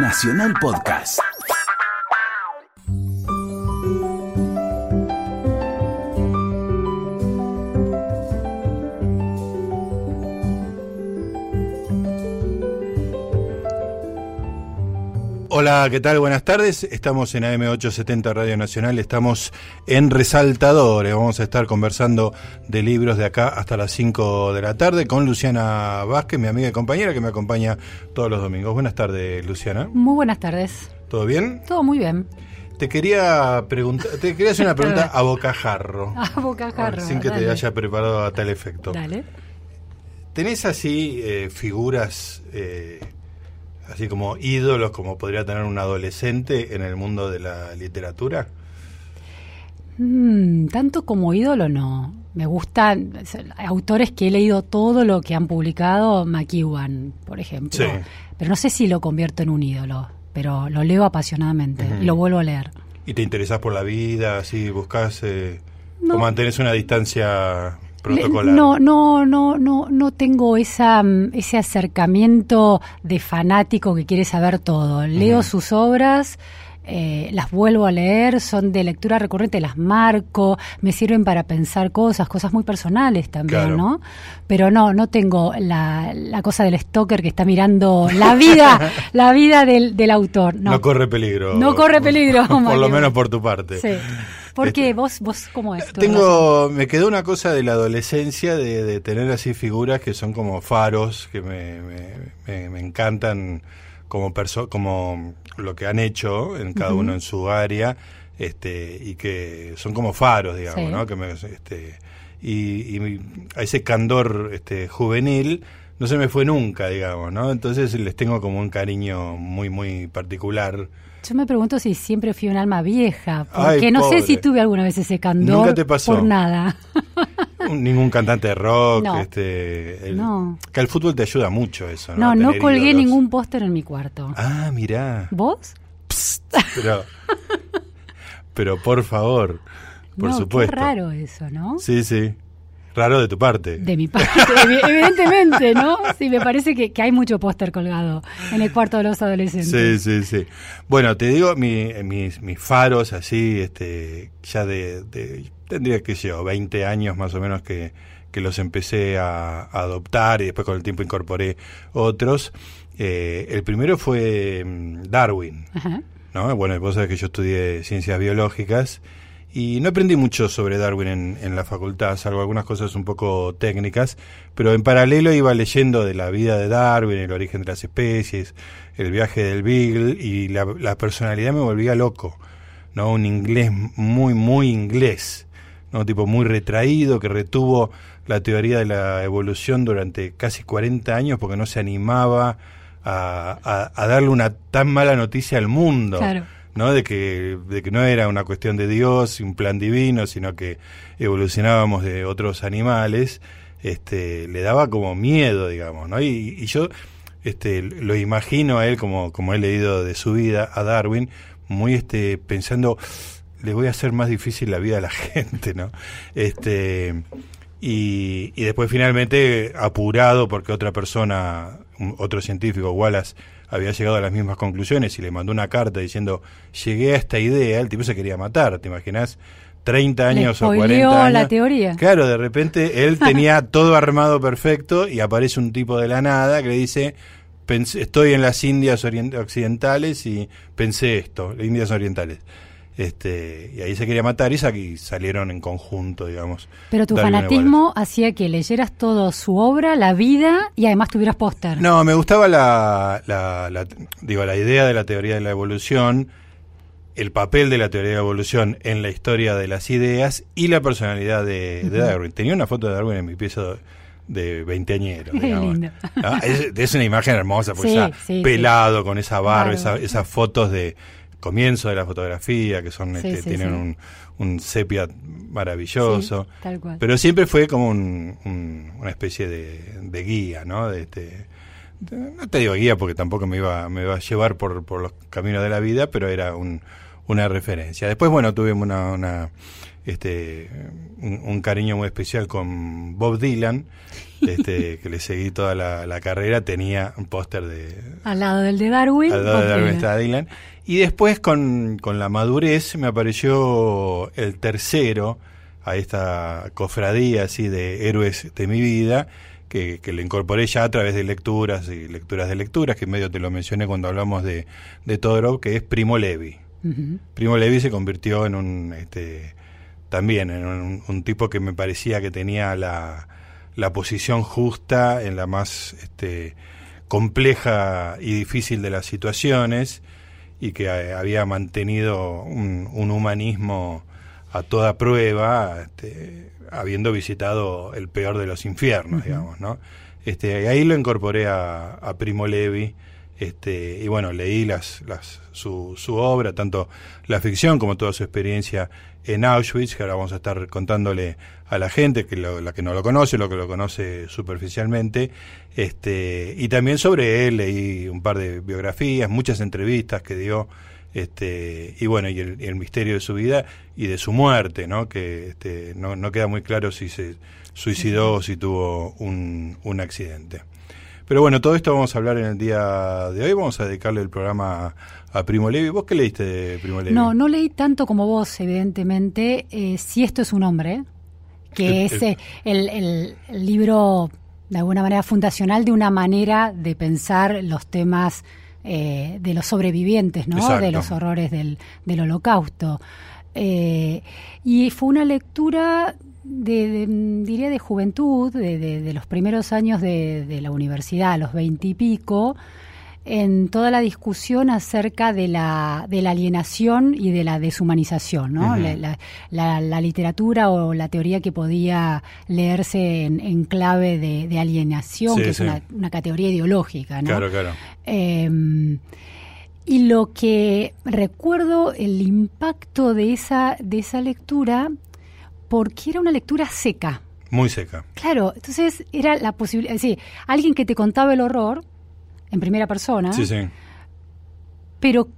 Nacional Podcast. Hola, ¿qué tal? Buenas tardes. Estamos en AM870 Radio Nacional, estamos en Resaltadores. Vamos a estar conversando de libros de acá hasta las 5 de la tarde con Luciana Vázquez, mi amiga y compañera que me acompaña todos los domingos. Buenas tardes, Luciana. Muy buenas tardes. ¿Todo bien? Todo muy bien. Te quería preguntar, te quería hacer una pregunta a bocajarro. A bocajarro. Sin que te haya preparado a tal efecto. Dale. ¿Tenés así eh, figuras, eh, así como ídolos, como podría tener un adolescente en el mundo de la literatura? Mm, tanto como ídolo no. Me gustan autores que he leído todo lo que han publicado, McEwan, por ejemplo. Sí. Pero no sé si lo convierto en un ídolo, pero lo leo apasionadamente y lo vuelvo a leer. ¿Y te interesás por la vida, así buscas eh, No. o mantenés una distancia protocolar? No, no, no, no, no tengo esa, mm, ese acercamiento de fanático que quiere saber todo. Leo sus obras, eh, las vuelvo a leer, son de lectura recurrente, las marco, me sirven para pensar cosas, cosas muy personales también, Claro. ¿no? Pero no, no tengo la, la cosa del stalker que está mirando la vida, la vida del, del autor. No, No corre peligro. No corre peligro, por lo menos por tu parte. Sí. ¿Por Este- qué? ¿Vos, vos cómo es? Tengo, me quedó una cosa de la adolescencia de, de tener así figuras que son como faros, que me, me, me- me encantan como perso como lo que han hecho en cada uno en su área, este, y que son como faros, digamos, Sí. ¿no? Que me, este, y, y a ese candor este, juvenil no se me fue nunca, digamos, ¿no? Entonces les tengo como un cariño muy, muy particular. Yo me pregunto si siempre fui un alma vieja, Ay, porque no pobre. sé si tuve alguna vez ese candor Nunca te pasó. por nada. Ningún cantante de rock, No. este, el- No. que el fútbol te ayuda mucho eso, ¿no? No, no colgué ídolos. ningún póster en mi cuarto. Ah, mirá. ¿Vos? Pero, pero por favor, por no, supuesto. Qué raro eso, ¿no? Sí, sí. Raro de tu parte. De mi parte, evi- evidentemente, ¿no? Sí, me parece que, que hay mucho póster colgado en el cuarto de los Sí, adolescentes. sí, sí. Bueno, te digo, mi- mis, mis faros así, este, ya de, de- tendría que yo, 20 años más o menos que, que los empecé a, a adoptar y después con el tiempo incorporé otros. Eh, el primero fue mm, Darwin. Ajá. ¿no? Bueno, vos sabés que yo estudié ciencias biológicas y no aprendí mucho sobre Darwin en, en la facultad, salvo algunas cosas un poco técnicas, pero en paralelo iba leyendo de la vida de Darwin, el origen de las especies, el viaje del Beagle y la, personalidad me volvía loco, ¿no? Un inglés muy, muy inglés, ¿no? Tipo muy retraído que retuvo la teoría de la evolución durante casi 40 años porque no se animaba a, a- a darle una tan mala noticia al mundo. Claro. ¿No? De que, de que no era una cuestión de Dios, un plan divino, sino que evolucionábamos de otros animales, este, le daba como miedo, digamos, ¿no? Y, y yo este, lo imagino a él, como, como he leído de su vida, a Darwin, muy este, pensando, le voy a hacer más difícil la vida a la gente, ¿no? Este, y, y después finalmente apurado porque otra persona, otro científico, Wallace, había llegado a las mismas conclusiones y le mandó una carta diciendo, llegué a esta idea, el tipo se quería matar, ¿te imaginas? 30 Le años o spoileó 40 años. la teoría. Claro, de repente él tenía todo armado perfecto y aparece un tipo de la nada que le dice, "Pensé- estoy en las Indias occidentales y pensé esto, las Indias orientales. Este, y ahí se quería matar y, sa- y salieron en conjunto, digamos. Pero tu Darwin fanatismo hacía que leyeras todo su obra, la vida y además tuvieras póster. No, me gustaba la, la, la- digo, la idea de la teoría de la evolución, el papel de la teoría de la evolución en la historia de las ideas y la personalidad de. Darwin. Tenía una foto de Darwin en mi pieza de veinteañero. ¿No? Es, es una imagen hermosa, porque Sí, está sí, pelado con esa barba, Claro. esa- esas fotos de comienzo de la fotografía, que son Sí, este, sí, tienen sí. Un, un sepia maravilloso. Sí, tal cual. Pero siempre fue como un- un- una especie de, de guía, ¿no? De este, de- no te digo guía porque tampoco me iba, me iba a llevar por, por los caminos de la vida, pero era un, una referencia. Después, bueno, tuvimos una, una este, un, cariño muy especial con Bob Dylan, este, que le seguí toda la, carrera, tenía un póster de... Al lado del de Darwin. Al lado de Darwin estaba Dylan. Y después, con, con la madurez, me apareció el tercero a esta cofradía así de héroes de mi vida, que, que, le incorporé ya a través de lecturas y lecturas de lecturas, que medio te lo mencioné cuando hablamos de, de Todorov, que es Primo Levi. Primo Levi se convirtió en un este, también en un, tipo que me parecía que tenía la, la posición justa en la más este, compleja y difícil de las situaciones y que había mantenido un, humanismo a toda prueba, este, habiendo visitado el peor de los infiernos, digamos, ¿no? Este, ahí lo incorporé a, a Primo Levi, este, y bueno, leí las, las, su, su obra, tanto la ficción como toda su experiencia en Auschwitz, que ahora vamos a estar contándole a la gente, que la que no lo conoce, lo que lo conoce superficialmente, este, y también sobre él leí un par de biografías, muchas entrevistas que dio, este, y bueno, y el, misterio de su vida y de su muerte, ¿no? Que este, no, no queda muy claro si se suicidó o si tuvo un accidente. Pero bueno, todo esto vamos a hablar en el día de hoy. Vamos a dedicarle el programa a, Primo Levi. ¿Vos qué leíste de Primo Levi? No, no leí tanto como vos, evidentemente. Eh, si esto es un hombre, que es eh, el, libro de alguna manera fundacional de una manera de pensar los temas eh, de los sobrevivientes, ¿no? De los horrores del, del holocausto. y fue una lectura de, diría de juventud, de, de, los primeros años de, la universidad, los veintipico, en toda la discusión acerca de la, de la alienación y de la deshumanización, ¿no? la, la, literatura o la teoría que podía leerse en, clave de, alienación, que es una, una, categoría ideológica, ¿no? Claro, claro. Em, y lo que recuerdo, el impacto de esa, de esa lectura porque era una lectura seca. Muy seca. Claro, entonces era la posibilidad, es decir, alguien que te contaba el horror en primera persona, sí, sí. pero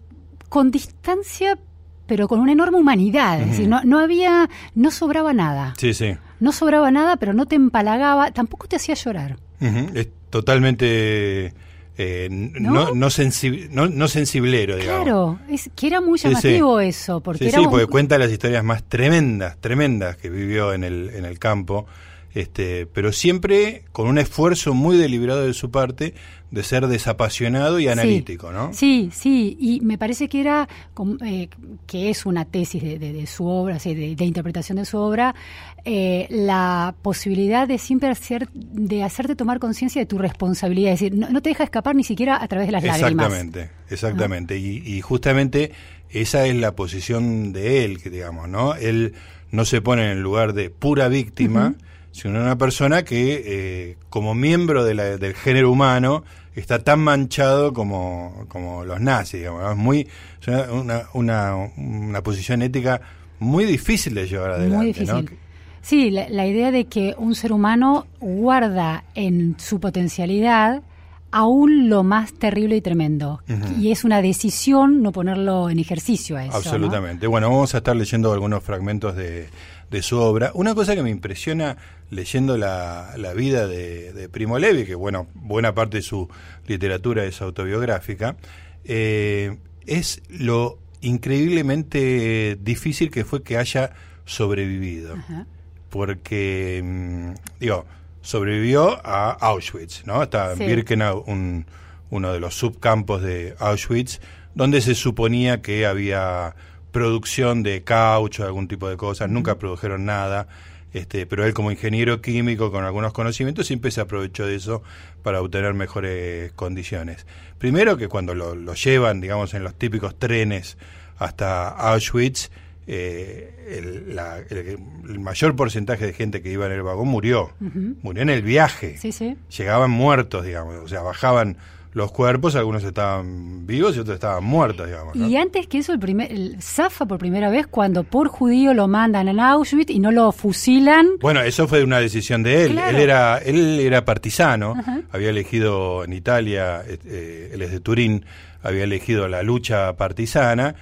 con distancia, pero con una enorme humanidad. Es decir, no, no había, no sobraba nada. Sí, sí. No sobraba nada, pero no te empalagaba, tampoco te hacía llorar. Es totalmente eh, ¿No? No, sensiblero, digamos. Claro, es que era muy llamativo eso. Porque sí, porque cuenta las historias más tremendas, tremendas que vivió en el, en el campo, este, pero siempre con un esfuerzo muy deliberado de su parte de ser desapasionado y analítico, ¿no? Sí, sí, y me parece que era, eh, que es una tesis de, su obra, de, de, interpretación de su obra, eh, la posibilidad de siempre hacer, de hacerte tomar conciencia de tu responsabilidad, es decir, no, te deja escapar ni siquiera a través de las lágrimas. Exactamente, exactamente, y, justamente esa es la posición de él, digamos, ¿no? Él no se pone en el lugar de pura víctima, sino una persona que, eh, como miembro de la, del género humano, está tan manchado como, como los nazis, digamos. Es muy, una, una, una, posición ética muy difícil de llevar adelante. Muy difícil. Sí, la, idea de que un ser humano guarda en su potencialidad aún lo más terrible y tremendo. Y es una decisión no ponerlo en ejercicio a eso. Absolutamente. Bueno, vamos a estar leyendo algunos fragmentos de, de su obra. Una cosa que me impresiona leyendo la, la vida de, Primo Levi, que bueno, buena parte de su literatura es autobiográfica, eh, es lo increíblemente difícil que fue que haya sobrevivido. Porque, mm, digo, sobrevivió a Auschwitz, ¿no? Está en Birkenau, un, uno de los subcampos de Auschwitz, donde se suponía que había producción de caucho, algún tipo de cosas, nunca produjeron nada, este, pero él como ingeniero químico con algunos conocimientos siempre se aprovechó de eso para obtener mejores condiciones. Primero que cuando lo, llevan, digamos, en los típicos trenes hasta Auschwitz, eh, el, mayor porcentaje de gente que iba en el vagón murió, murió en el viaje, llegaban muertos, digamos, o sea, bajaban los cuerpos, algunos estaban vivos y otros estaban muertos, digamos. Y antes que eso, el primer, zafa por primera vez cuando por judío lo mandan en Auschwitz y no lo fusilan. Bueno, eso fue una decisión de él. Él era él era partisano, había elegido en Italia, eh, él es de Turín, había elegido la lucha partisana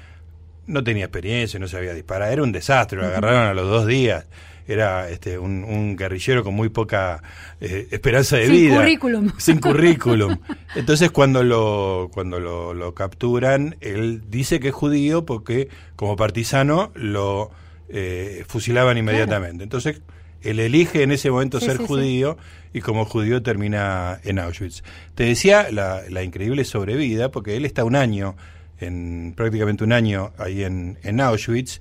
no tenía experiencia, no sabía disparar, era un desastre, lo agarraron a los dos días. Era este, un, guerrillero con muy poca eh, esperanza de vida. Sin currículum. Sin currículum. Entonces cuando lo, cuando lo, capturan, él dice que es judío porque como partisano lo eh, fusilaban inmediatamente. Entonces él elige en ese momento ser judío y como judío termina en Auschwitz. Te decía la, la increíble sobrevida porque él está un año en prácticamente un año ahí en, en Auschwitz.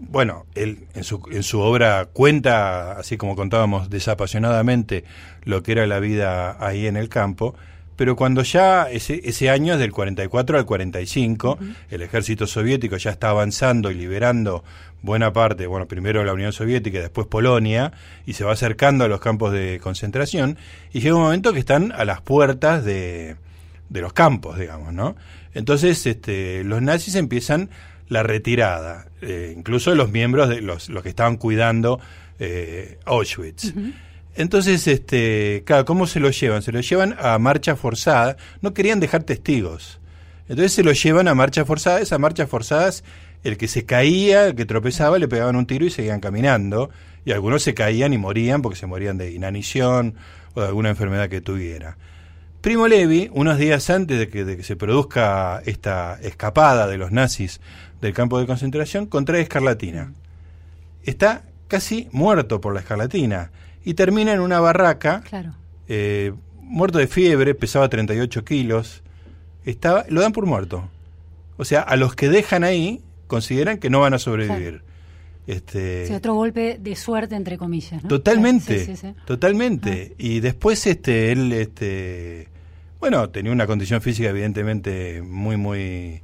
Bueno, él en su, en su obra cuenta, así como contábamos desapasionadamente, lo que era la vida ahí en el campo, pero cuando ya ese, ese año es del 44 al 45, el ejército soviético ya está avanzando y liberando buena parte, bueno, primero la Unión Soviética y después Polonia, y se va acercando a los campos de concentración, y llega un momento que están a las puertas de, de los campos, digamos, ¿no? Entonces, este, los nazis empiezan la retirada, eh, incluso los miembros de los, los que estaban cuidando eh, Auschwitz. Entonces, este, claro, ¿cómo se lo llevan? Se lo llevan a marcha forzada. No querían dejar testigos. Entonces se lo llevan a marcha forzada. Esas marchas forzadas, el que se caía, el que tropezaba, le pegaban un tiro y seguían caminando. Y algunos se caían y morían porque se morían de inanición o de alguna enfermedad que tuviera. Primo Levi, unos días antes de que, se produzca esta escapada de los nazis del campo de concentración, contrae escarlatina. Está casi muerto por la escarlatina y termina en una barraca, eh, muerto de fiebre, pesaba 38 kilos, estaba, lo dan por muerto. O sea, a los que dejan ahí consideran que no van a sobrevivir. Este, otro golpe de suerte entre comillas. Totalmente, totalmente. Ah. Y después este él este bueno, tenía una condición física evidentemente muy, muy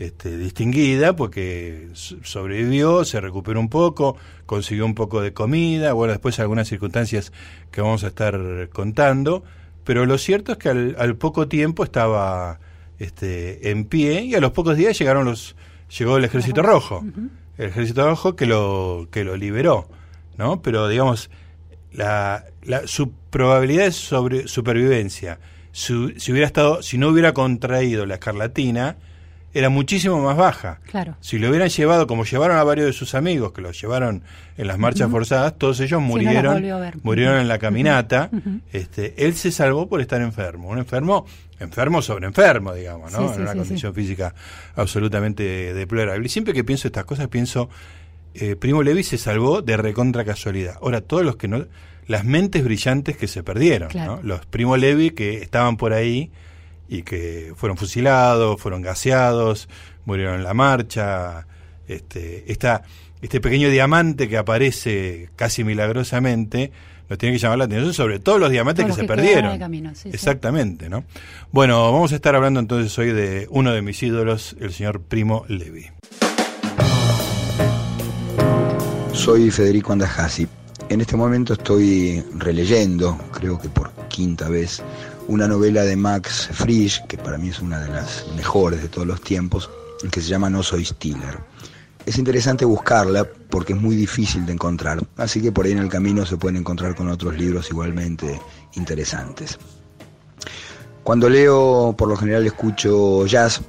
este, distinguida porque sobrevivió, se recuperó un poco, consiguió un poco de comida, bueno, después algunas circunstancias que vamos a estar contando, pero lo cierto es que al, poco tiempo estaba este, en pie y a los pocos días llegaron los, llegó el Ejército Rojo, el Ejército Rojo que lo, que lo liberó, ¿no? Pero digamos, la, la, su probabilidad de sobre, supervivencia, si, hubiera estado, si no hubiera contraído la escarlatina, era muchísimo más baja. Claro. Si lo hubieran llevado, como llevaron a varios de sus amigos, que los llevaron en las marchas forzadas, todos ellos murieron, murieron en la caminata. este, él se salvó por estar enfermo, un enfermo, enfermo sobre enfermo, digamos, ¿no? en una condición física absolutamente deplorable. Y siempre que pienso estas cosas, pienso, eh, Primo Levi se salvó de recontra casualidad. Ahora, todos los que no las mentes brillantes que se perdieron, los Primo Levi que estaban por ahí y que fueron fusilados, fueron gaseados, murieron en la marcha, este, esta, este pequeño diamante que aparece casi milagrosamente, nos tiene que llamar la atención sobre todos los diamantes que, se perdieron. Exactamente, ¿no? Bueno, vamos a estar hablando entonces hoy de uno de mis ídolos, el señor Primo Levi. Soy Federico Andajasi en este momento estoy releyendo, creo que por quinta vez, una novela de Max Frisch, que para mí es una de las mejores de todos los tiempos, que se llama No soy Stiller. Es interesante buscarla porque es muy difícil de encontrar, así que por ahí en el camino se pueden encontrar con otros libros igualmente interesantes. Cuando leo, por lo general escucho jazz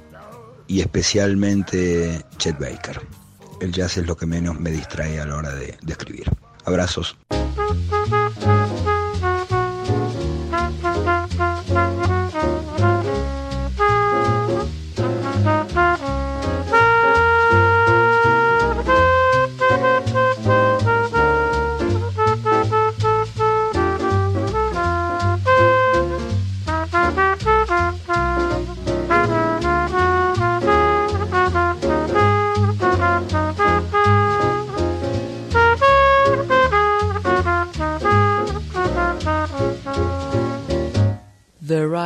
y especialmente Chet Baker. El jazz es lo que menos me distrae a la hora de, de escribir. Abrazos.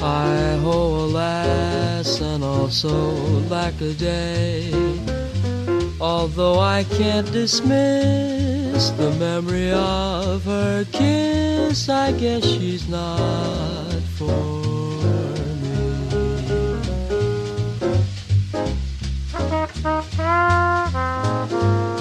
I ho alas and also lack a day. Although I can't dismiss the memory of her kiss, I guess she's not for I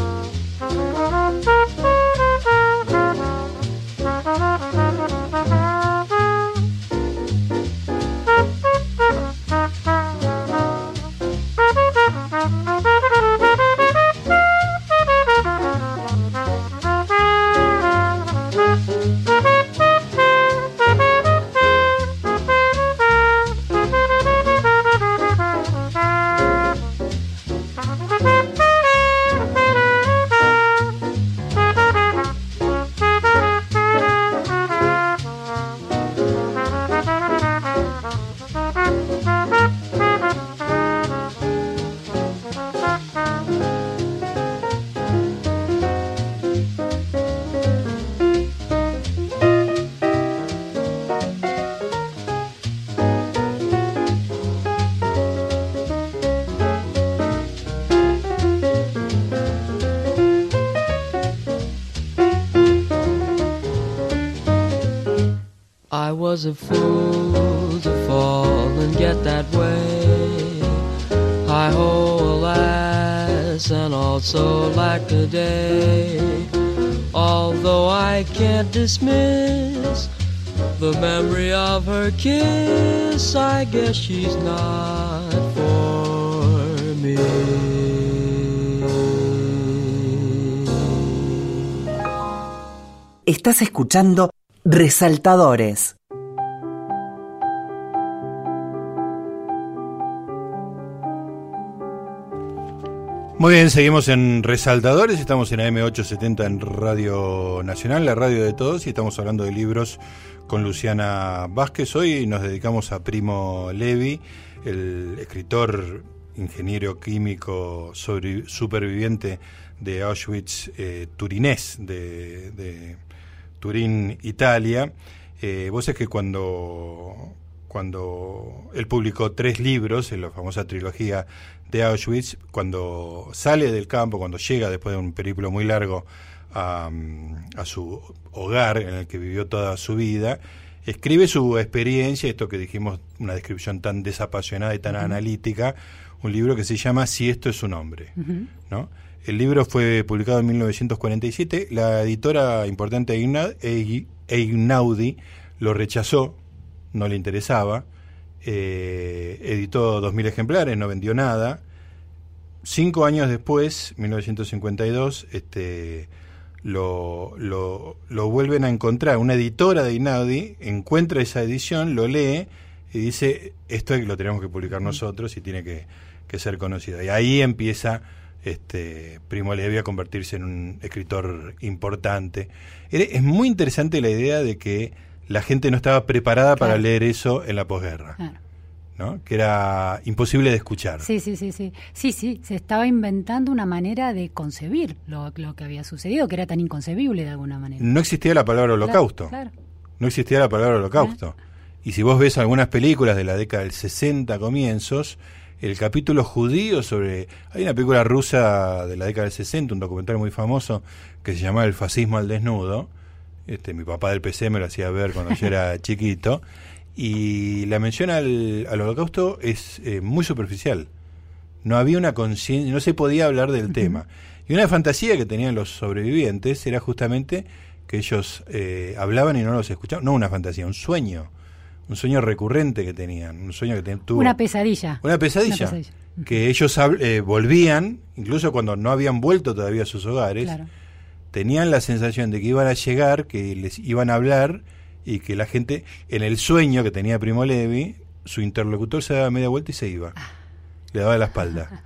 was a fool to fall and get that way. Hi ho, alas, and also lack a day. Although I can't dismiss the memory of her kiss, I guess she's not for me. Estás escuchando Resaltadores. Muy bien, seguimos en Resaltadores, estamos en AM870 en Radio Nacional, la radio de todos, y estamos hablando de libros con Luciana Vázquez. Hoy nos dedicamos a Primo Levi, el escritor, ingeniero químico, sobre, superviviente de Auschwitz eh, turinés, de, de, Turín, Italia. Eh, vos es que cuando, cuando él publicó tres libros en la famosa trilogía de Auschwitz, cuando sale del campo, cuando llega después de un periplo muy largo a, a, su hogar en el que vivió toda su vida, escribe su experiencia, esto que dijimos, una descripción tan desapasionada y tan uh -huh. analítica, un libro que se llama Si esto es un hombre. Uh -huh. ¿no? El libro fue publicado en 1947, la editora importante Einaudi lo rechazó, no le interesaba, eh, editó 2.000 ejemplares, no vendió nada. Cinco años después, 1952, este, lo, lo, lo, vuelven a encontrar. Una editora de Inaudi encuentra esa edición, lo lee y dice, esto lo tenemos que publicar nosotros y tiene que, que ser conocido. Y ahí empieza este, Primo Levi a convertirse en un escritor importante. Es muy interesante la idea de que la gente no estaba preparada claro. para leer eso en la posguerra. Claro. ¿no? Que era imposible de escuchar. Sí, sí, sí, sí. Sí, sí, se estaba inventando una manera de concebir lo, lo que había sucedido, que era tan inconcebible de alguna manera. No existía la palabra holocausto. Claro, no existía la palabra holocausto. Y si vos ves algunas películas de la década del 60 comienzos, el capítulo judío sobre... Hay una película rusa de la década del 60, un documental muy famoso, que se llama El fascismo al desnudo. Este, mi papá del PC me lo hacía ver cuando yo era chiquito. Y la mención al, al holocausto es eh, muy superficial. No había una conciencia, no se podía hablar del tema. Y una fantasía que tenían los sobrevivientes era justamente que ellos eh, hablaban y no los escuchaban. No una fantasía, un sueño. Un sueño recurrente que tenían. Un sueño que ten, tuvo. Una pesadilla. Una pesadilla. Una pesadilla. Que ellos eh, volvían, incluso cuando no habían vuelto todavía a sus hogares, claro. Tenían la sensación de que iban a llegar, que les iban a hablar y que la gente, en el sueño que tenía Primo Levi, su interlocutor se daba media vuelta y se iba. Le daba la espalda.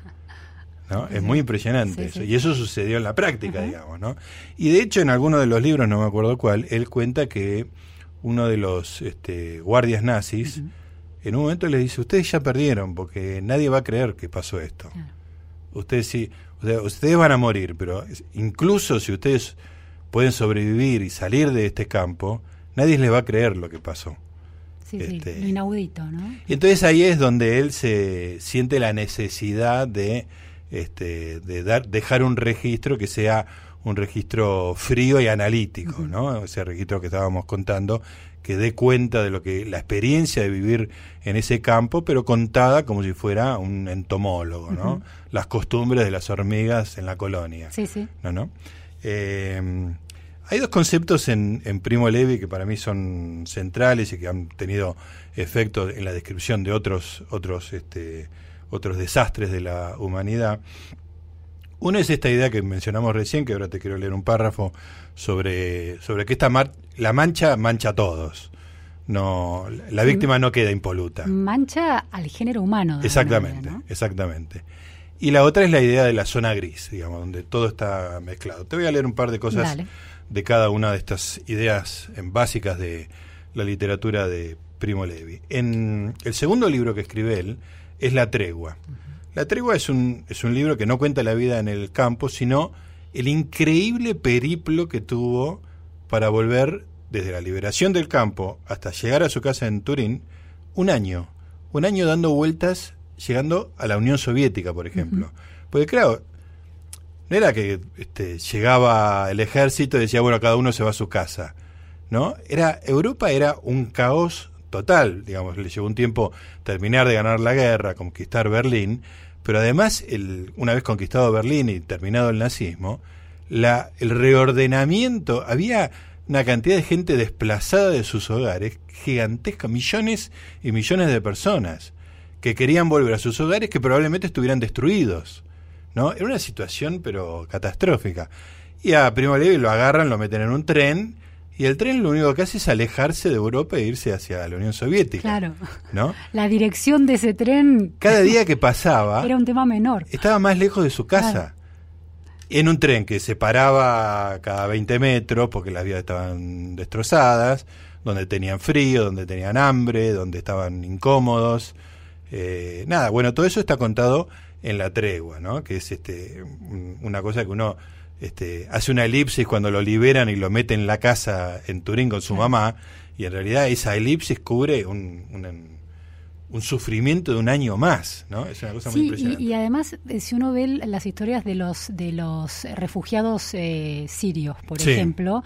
¿no? Es muy impresionante sí, eso. Sí. Y eso sucedió en la práctica, digamos. ¿no? Y de hecho, en alguno de los libros, no me acuerdo cuál, él cuenta que uno de los este, guardias nazis, uh -huh. en un momento le dice, ustedes ya perdieron, porque nadie va a creer que pasó esto. Ustedes sí, ustedes van a morir, pero incluso si ustedes pueden sobrevivir y salir de este campo, nadie les va a creer lo que pasó. Sí, este, sí, lo inaudito, ¿no? Y entonces ahí es donde él se siente la necesidad de este, de dar, dejar un registro que sea un registro frío y analítico, ¿no? Ese registro que estábamos contando, que dé cuenta de lo que la experiencia de vivir en ese campo, pero contada como si fuera un entomólogo, ¿no? Las costumbres de las hormigas en la colonia. Sí, sí. ¿No, no? Eh, hay dos conceptos en, en, Primo Levi que para mí son centrales y que han tenido efecto en la descripción de otros otros este, otros desastres de la humanidad. Uno es esta idea que mencionamos recién, que ahora te quiero leer un párrafo sobre, sobre que esta mar, la mancha mancha a todos. No, la víctima no queda impoluta. Mancha al género humano. Exactamente, manera, ¿no? exactamente. Y la otra es la idea de la zona gris, digamos, donde todo está mezclado. Te voy a leer un par de cosas Dale. de cada una de estas ideas en básicas de la literatura de Primo Levi. En el segundo libro que escribe él es La Tregua. La Tregua es un, es un libro que no cuenta la vida en el campo, sino el increíble periplo que tuvo para volver desde la liberación del campo hasta llegar a su casa en Turín, un año. Un año dando vueltas, llegando a la Unión Soviética, por ejemplo. Porque claro, no era que este, llegaba el ejército y decía, bueno, cada uno se va a su casa. ¿No? Era, Europa era un caos total, digamos, le llevó un tiempo terminar de ganar la guerra, conquistar Berlín, pero además, el, una vez conquistado Berlín y terminado el nazismo, la, el reordenamiento, había una cantidad de gente desplazada de sus hogares, gigantesca, millones y millones de personas que querían volver a sus hogares que probablemente estuvieran destruidos. ¿no? Era una situación pero catastrófica. Y a Primo Levi lo agarran, lo meten en un tren, y el tren lo único que hace es alejarse de Europa e irse hacia la Unión Soviética. Claro. ¿no? La dirección de ese tren. Cada día que pasaba. Era un tema menor. Estaba más lejos de su casa. Claro. En un tren que se paraba cada 20 metros porque las vías estaban destrozadas, donde tenían frío, donde tenían hambre, donde estaban incómodos. Eh, nada, bueno, todo eso está contado en la tregua, ¿no? Que es este una cosa que uno este, hace una elipsis cuando lo liberan y lo mete en la casa en Turín con su mamá, y en realidad esa elipsis cubre un, un, un sufrimiento de un año más, ¿no? Es una cosa sí, muy impresionante. Y, y, además, eh, si uno ve las historias de los de los refugiados eh, sirios, por Sí. ejemplo,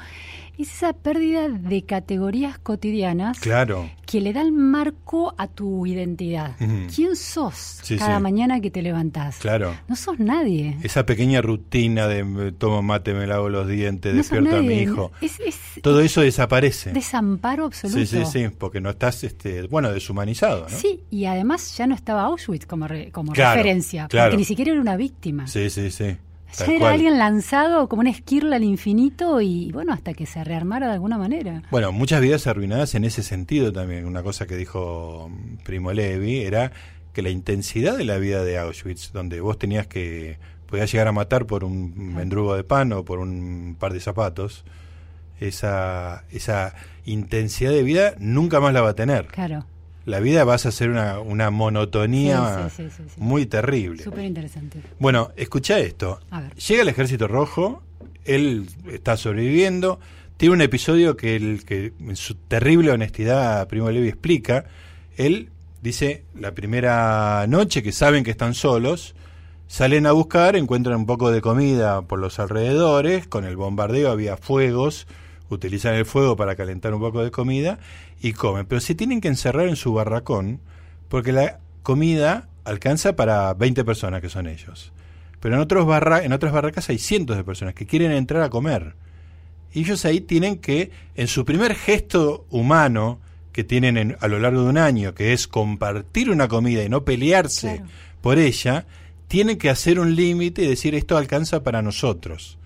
es esa pérdida de categorías cotidianas Claro. que le dan marco a tu identidad. ¿Quién sos Sí, cada sí. mañana que te levantás? Claro. No sos nadie. Esa pequeña rutina de tomo mate, me lavo los dientes, No despierto a mi hijo. Es, es Todo eso desaparece. desamparo absoluto. Sí, sí, sí, porque no estás, este, bueno, deshumanizado, ¿no? Sí, y además ya no estaba Auschwitz como, re- como Claro, referencia, claro. porque ni siquiera era una víctima. Sí, sí, sí. Tal cual. alguien lanzado como una esquirla al infinito y bueno, hasta que se rearmara de alguna manera. Bueno, muchas vidas arruinadas en ese sentido también. Una cosa que dijo mm, Primo Levi era que la intensidad de la vida de Auschwitz, donde vos tenías que, podías llegar a matar por un mendrugo de pan o por un par de zapatos, esa, esa intensidad de vida nunca más la va a tener. Claro, La vida vas a ser una, una monotonía Sí, sí, sí, sí, sí. muy terrible. súper interesante. Bueno, escucha esto. A ver. Llega el ejército rojo, él está sobreviviendo, tiene un episodio que, el, que en su terrible honestidad Primo Levi explica. Él dice, la primera noche que saben que están solos, salen a buscar, encuentran un poco de comida por los alrededores, con el bombardeo había fuegos, utilizan el fuego para calentar un poco de comida y comen. Pero se tienen que encerrar en su barracón porque la comida alcanza para 20 personas que son ellos. Pero en, otros barra en otras barracas hay cientos de personas que quieren entrar a comer. Y ellos ahí tienen que, en su primer gesto humano que tienen en- a lo largo de un año, que es compartir una comida y no pelearse Claro. por ella, tienen que hacer un límite y decir esto alcanza para nosotros,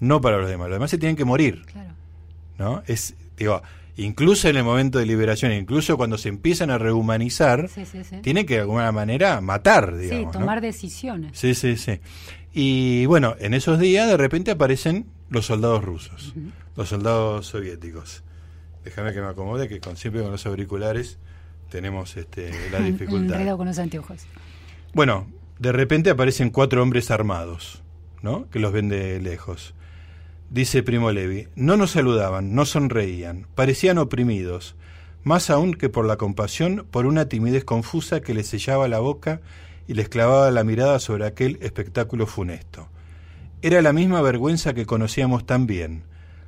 no para los demás. Los demás se tienen que morir. Claro. ¿no? Es, digo, incluso en el momento de liberación, incluso cuando se empiezan a rehumanizar, Sí, sí, sí. tienen que de alguna manera matar, Sí, digamos. ¿no? tomar decisiones. Sí, sí, sí. Y bueno, en esos días de repente aparecen los soldados rusos, los soldados soviéticos. Déjame que me acomode, que con, siempre con los auriculares tenemos este, la dificultad. Con los anteojos. Bueno, de repente aparecen cuatro hombres armados, ¿no? Que los ven de lejos. Dice Primo Levi, no nos saludaban, no sonreían, parecían oprimidos, más aún que por la compasión, por una timidez confusa que les sellaba la boca y les clavaba la mirada sobre aquel espectáculo funesto. Era la misma vergüenza que conocíamos tan bien,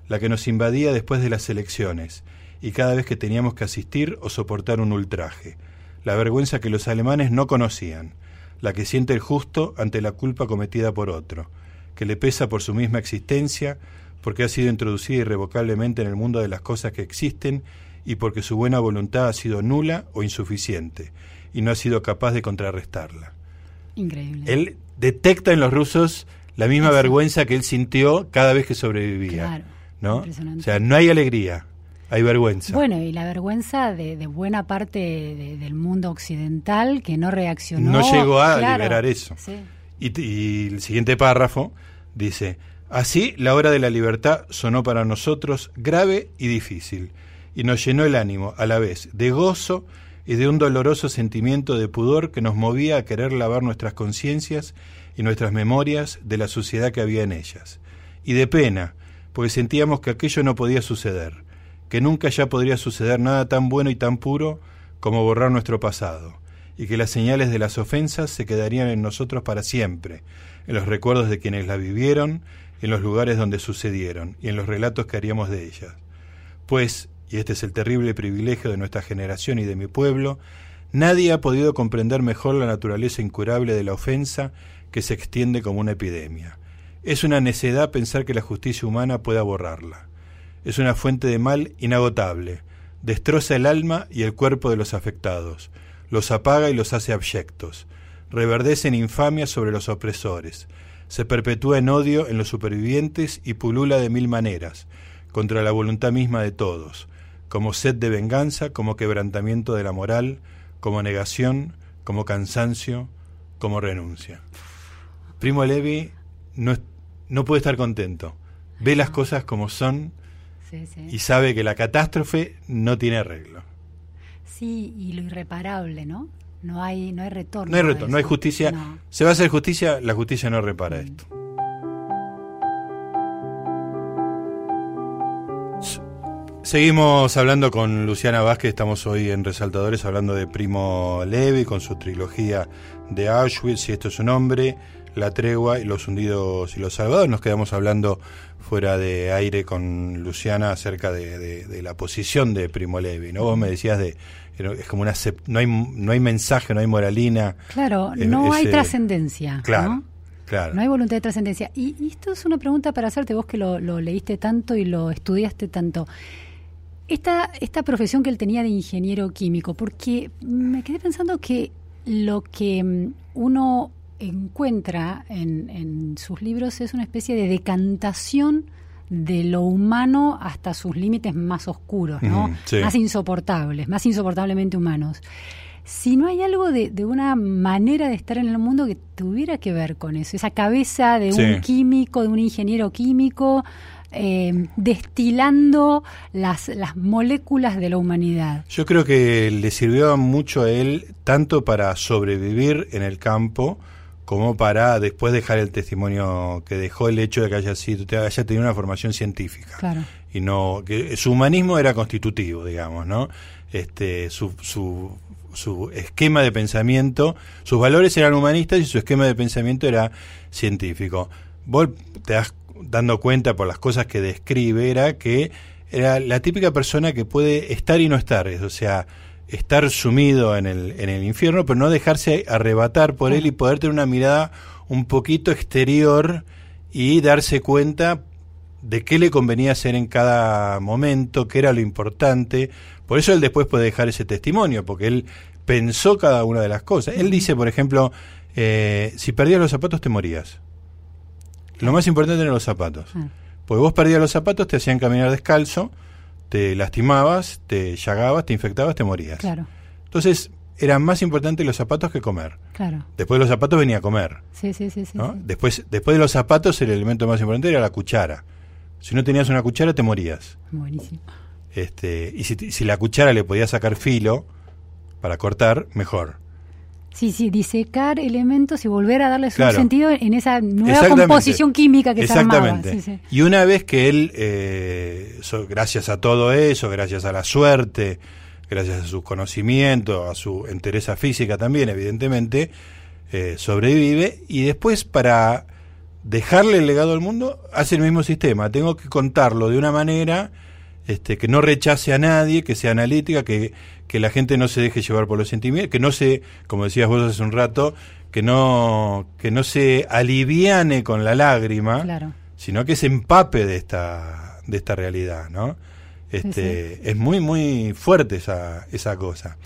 la que nos invadía después de las elecciones, y cada vez que teníamos que asistir o soportar un ultraje, la vergüenza que los alemanes no conocían, la que siente el justo ante la culpa cometida por otro, que le pesa por su misma existencia, porque ha sido introducida irrevocablemente en el mundo de las cosas que existen y porque su buena voluntad ha sido nula o insuficiente y no ha sido capaz de contrarrestarla. Increíble. Él detecta en los rusos la misma vergüenza que él sintió cada vez que sobrevivía. Claro, ¿no? O sea, no hay alegría, hay vergüenza. Bueno, y la vergüenza de, de buena parte de- del mundo occidental que no reaccionó. no llegó a Claro, liberar eso. sí. Y, el siguiente párrafo dice, así la hora de la libertad sonó para nosotros grave y difícil, y nos llenó el ánimo a la vez de gozo y de un doloroso sentimiento de pudor que nos movía a querer lavar nuestras conciencias y nuestras memorias de la suciedad que había en ellas, y de pena, porque sentíamos que aquello no podía suceder, que nunca ya podría suceder nada tan bueno y tan puro como borrar nuestro pasado, y que las señales de las ofensas se quedarían en nosotros para siempre, en los recuerdos de quienes la vivieron, en los lugares donde sucedieron y en los relatos que haríamos de ellas. Pues, y este es el terrible privilegio de nuestra generación y de mi pueblo, nadie ha podido comprender mejor la naturaleza incurable de la ofensa que se extiende como una epidemia. Es una necedad pensar que la justicia humana pueda borrarla. Es una fuente de mal inagotable. Destroza el alma y el cuerpo de los afectados. Los apaga y los hace abyectos. Reverdece en infamia sobre los opresores. Se perpetúa en odio en los supervivientes y pulula de mil maneras, contra la voluntad misma de todos, como sed de venganza, como quebrantamiento de la moral, como negación, como cansancio, como renuncia. Primo Levi no, puede estar contento. Ve las cosas como son Sí, sí. y sabe que la catástrofe no tiene arreglo. Sí, y lo irreparable, ¿no? No hay, no hay retorno. No hay retorno, no hay justicia. No. Se va a hacer justicia, la justicia no repara esto. S- Seguimos hablando con Luciana Vázquez, estamos hoy en Resaltadores hablando de Primo Levi con su trilogía de Auschwitz, si esto es un hombre, La Tregua y Los Hundidos y los Salvados. Nos quedamos hablando fuera de aire con Luciana acerca de, de- de la posición de Primo Levi. ¿no? Vos me decías de, es como una, no hay, no hay mensaje, no hay moralina. Claro, no hay trascendencia. Claro, ¿no? claro. No hay voluntad de trascendencia. Y, y esto es una pregunta para hacerte, vos que lo, lo leíste tanto y lo estudiaste tanto. Esta, esta profesión que él tenía de ingeniero químico, porque me quedé pensando que lo que mm, uno encuentra en, en sus libros es una especie de decantación de lo humano hasta sus límites más oscuros, ¿no? Sí. Más insoportables, más insoportablemente humanos. Si no hay algo de, de una manera de estar en el mundo que tuviera que ver con eso, esa cabeza de Sí. un químico, de un ingeniero químico, eh, destilando las, las moléculas de la humanidad. Yo creo que le sirvió mucho a él tanto para sobrevivir en el campo como para después dejar el testimonio que dejó el hecho de que haya sido haya tenido una formación científica. Claro. y no que su humanismo era constitutivo digamos no este su, su su esquema de pensamiento sus valores eran humanistas y su esquema de pensamiento era científico. Vos te das dando cuenta por las cosas que describe era que era la típica persona que puede estar y no estar es- o sea estar sumido en el, en el infierno, pero no dejarse arrebatar por él y poder tener una mirada un poquito exterior y darse cuenta de qué le convenía hacer en cada momento, qué era lo importante. Por eso él después puede dejar ese testimonio, porque él pensó cada una de las cosas. Él dice, por ejemplo, eh, si perdías los zapatos te morías. Lo más importante eran los zapatos. Ah. Porque vos perdías los zapatos, te hacían caminar descalzo, te lastimabas, te llagabas, te infectabas, te morías. Claro, Entonces, eran más importantes los zapatos que comer. claro. Después de los zapatos venía a comer. Sí, sí, sí. sí, ¿no? sí. Después, después de los zapatos, el elemento más importante era la cuchara. Si no tenías una cuchara, te morías. Buenísimo. Este, y si, si la cuchara le podía sacar filo para cortar, mejor. Sí, sí, disecar elementos y volver a darles Claro. un sentido en esa nueva composición química que se armaba. Exactamente. Sí, sí. Y una vez que él, eh, so- gracias a todo eso, gracias a la suerte, gracias a su conocimiento, a su entereza física también, evidentemente, eh, sobrevive y después para dejarle el legado al mundo hace el mismo sistema. Tengo que contarlo de una manera este, que no rechace a nadie, que sea analítica, que, que la gente no se deje llevar por los sentimientos, que no se, como decías vos hace un rato, que no, que no se aliviane con la lágrima, sino que se empape de esta, de esta realidad, ¿no? Este, Es muy, muy fuerte esa, esa cosa.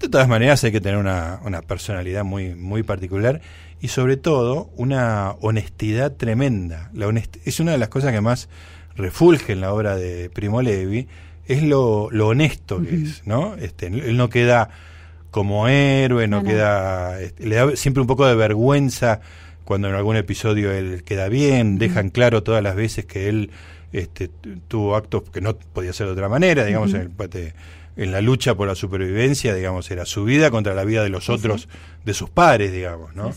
De todas maneras hay que tener una, una personalidad muy, muy particular y sobre todo una honestidad tremenda. La es una de las cosas que más refulge en la obra de Primo Levi, es lo, lo honesto que es, ¿no? Este, él no queda como héroe, no, queda, este, le da siempre un poco de vergüenza cuando en algún episodio él queda bien, dejan claro todas las veces que él este, tuvo actos que no podía ser de otra manera, digamos, en, el, en la lucha por la supervivencia, digamos, era su vida contra la vida de los otros, de sus pares, digamos, ¿no?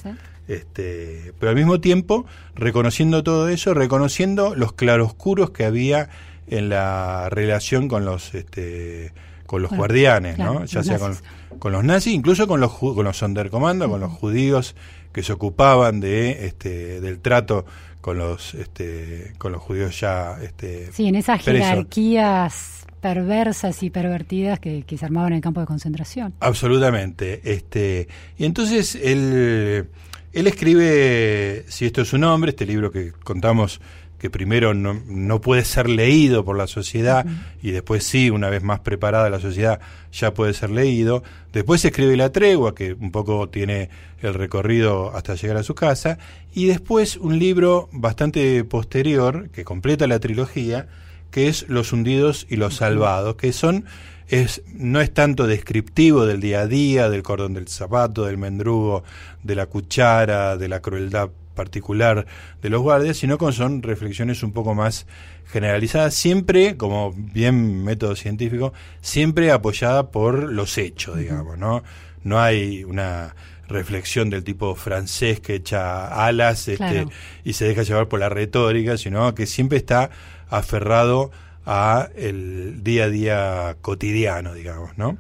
Este, pero al mismo tiempo reconociendo todo eso, reconociendo los claroscuros que había en la relación con los este, con los guardianes, ¿no? Ya sea con, con, los nazis, incluso con los con los Sonderkommando, con los judíos que se ocupaban de este del trato con los este con los judíos ya este Sí, en esas jerarquías perversas y pervertidas que, que, se armaban en el campo de concentración. Absolutamente. Este, y entonces él él escribe, si esto es su nombre, este libro que contamos que primero no, no puede ser leído por la sociedad y después sí, una vez más preparada la sociedad, ya puede ser leído. Después escribe La Tregua, que un poco tiene el recorrido hasta llegar a su casa. Y después un libro bastante posterior, que completa la trilogía, que es Los hundidos y los salvados, que son es, no es tanto descriptivo del día a día, del cordón del zapato, del mendrugo, de la cuchara, de la crueldad particular de los guardias, sino que son reflexiones un poco más generalizadas, siempre, como bien método científico, siempre apoyada por los hechos, digamos, ¿no? No hay una reflexión del tipo francés que echa alas este, y se deja llevar por la retórica, sino que siempre está aferrado a el día a día cotidiano, digamos, ¿no?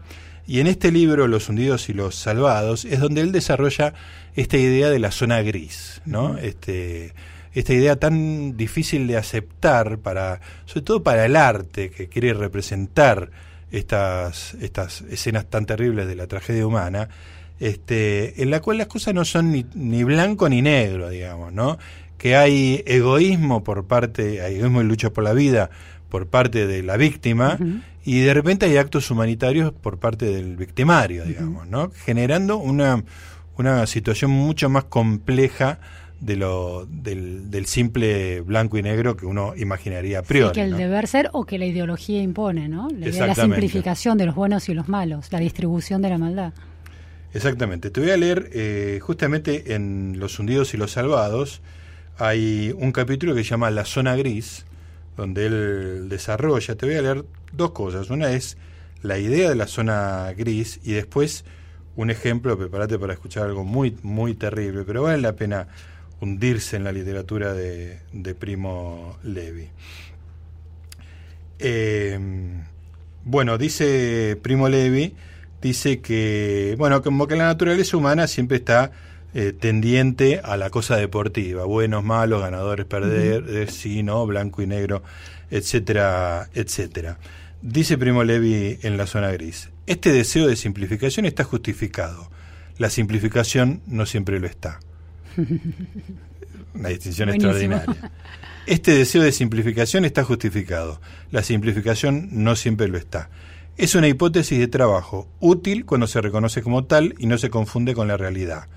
Y en este libro, Los hundidos y los salvados, es donde él desarrolla esta idea de la zona gris, ¿no? Este, esta idea tan difícil de aceptar para, sobre todo para el arte que quiere representar estas, estas escenas tan terribles de la tragedia humana, este, en la cual las cosas no son ni, ni blanco ni negro, digamos, ¿no? Que hay egoísmo por parte, hay egoísmo y lucha por la vida por parte de la víctima y de repente hay actos humanitarios por parte del victimario, digamos, ¿no? Generando una, una situación mucho más compleja de lo del, del, simple blanco y negro que uno imaginaría a priori. que el deber ser o que la ideología impone, ¿no? La, la simplificación de los buenos y los malos, la distribución de la maldad. Exactamente. Te voy a leer eh, justamente en Los hundidos y los salvados hay un capítulo que se llama La zona gris, donde él desarrolla. Te voy a leer dos cosas. Una es la idea de la zona gris y después un ejemplo, prepárate para escuchar algo muy, muy terrible, pero vale la pena hundirse en la literatura de, Primo Levi. Em, bueno, dice Primo Levi, dice que, bueno, como que la naturaleza humana siempre está eh, tendiente a la cosa deportiva, buenos, malos, ganadores, perder, sí, no, blanco y negro, etcétera, etcétera. Dice Primo Levi en la zona gris, este deseo de simplificación está justificado, la simplificación no siempre lo está. Una distinción extraordinaria. Este deseo de simplificación está justificado, la simplificación no siempre lo está. Es una hipótesis de trabajo, útil cuando se reconoce como tal y no se confunde con la realidad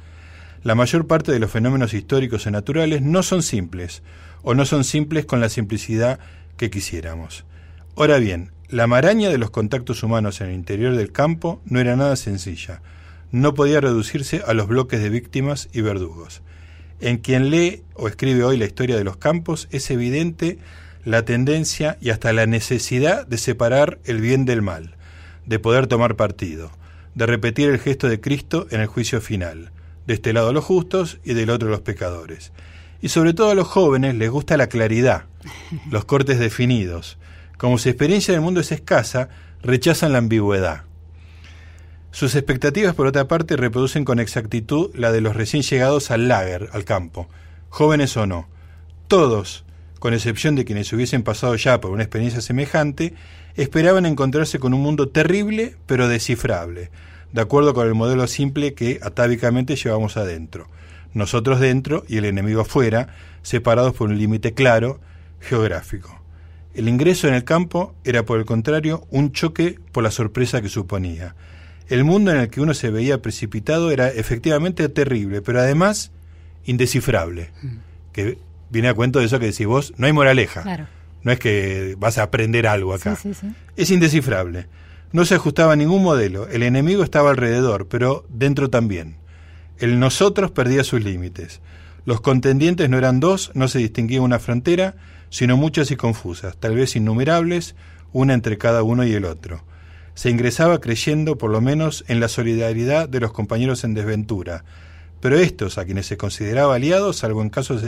la mayor parte de los fenómenos históricos y naturales no son simples, o no son simples con la simplicidad que quisiéramos. Ahora bien, la maraña de los contactos humanos en el interior del campo no era nada sencilla, no podía reducirse a los bloques de víctimas y verdugos. En quien lee o escribe hoy la historia de los campos es evidente la tendencia y hasta la necesidad de separar el bien del mal, de poder tomar partido, de repetir el gesto de Cristo en el juicio final, de este lado los justos y del otro los pecadores. Y sobre todo a los jóvenes les gusta la claridad, los cortes definidos. Como su experiencia del mundo es escasa, rechazan la ambigüedad. Sus expectativas, por otra parte, reproducen con exactitud la de los recién llegados al lager, al campo, jóvenes o no. Todos, con excepción de quienes hubiesen pasado ya por una experiencia semejante, esperaban encontrarse con un mundo terrible pero descifrable, de acuerdo con el modelo simple que atávicamente llevamos adentro. Nosotros dentro y el enemigo afuera, separados por un límite claro, geográfico. El ingreso en el campo era, por el contrario, un choque por la sorpresa que suponía. El mundo en el que uno se veía precipitado era efectivamente terrible, pero además indescifrable. Que viene a cuento de eso que decís vos, no hay moraleja. Claro. No es que vas a aprender algo acá. Sí, sí, sí. Es indescifrable. No se ajustaba a ningún modelo. El enemigo estaba alrededor, pero dentro también. El nosotros perdía sus límites. Los contendientes no eran dos, no se distinguía una frontera, sino muchas y confusas, tal vez innumerables, una entre cada uno y el otro. Se ingresaba creyendo, por lo menos, en la solidaridad de los compañeros en desventura, pero estos, a quienes se consideraba aliados, salvo en casos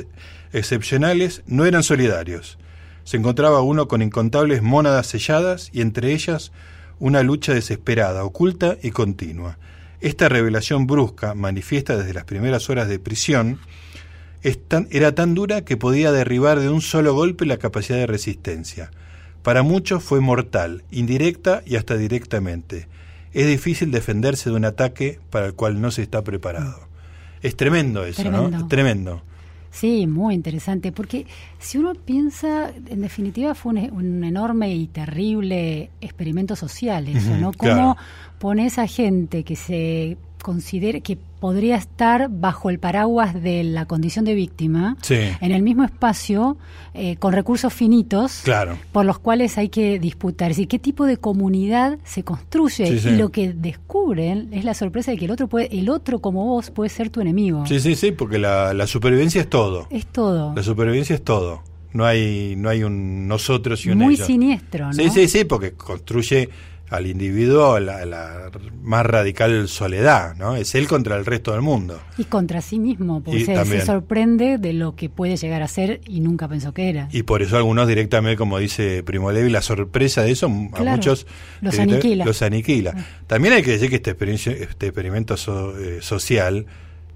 excepcionales, no eran solidarios. Se encontraba uno con incontables mónadas selladas y entre ellas una lucha desesperada, oculta y continua. Esta revelación brusca, manifiesta desde las primeras horas de prisión, era tan dura que podía derribar de un solo golpe la capacidad de resistencia. Para muchos fue mortal, indirecta y hasta directamente. Es difícil defenderse de un ataque para el cual no se está preparado. Es tremendo eso, Tremendo. ¿no? Tremendo. Sí, muy interesante, porque si uno piensa, en definitiva fue un, un enorme y terrible experimento social eso, ¿no? claro. Cómo pones a gente que se considere que podría estar bajo el paraguas de la condición de víctima Sí. en el mismo espacio eh, con recursos finitos Claro. por los cuales hay que disputar. Es decir, qué tipo de comunidad se construye Sí, sí. y lo que descubren es la sorpresa de que el otro puede, el otro como vos puede ser tu enemigo. Sí, sí, sí, porque la, la supervivencia es todo. Es todo. La supervivencia es todo. No hay, no hay un nosotros y un Muy ellos. siniestro, ¿no? Sí, sí, sí, porque construye al individuo la, la más radical soledad, ¿no? Es él contra el resto del mundo. Y contra sí mismo, porque se, sorprende de lo que puede llegar a ser y nunca pensó que era. Y por eso algunos directamente, como dice Primo Levi, la sorpresa de eso a muchos los aniquila. los aniquila. También hay que decir que este, este experimento so- eh, social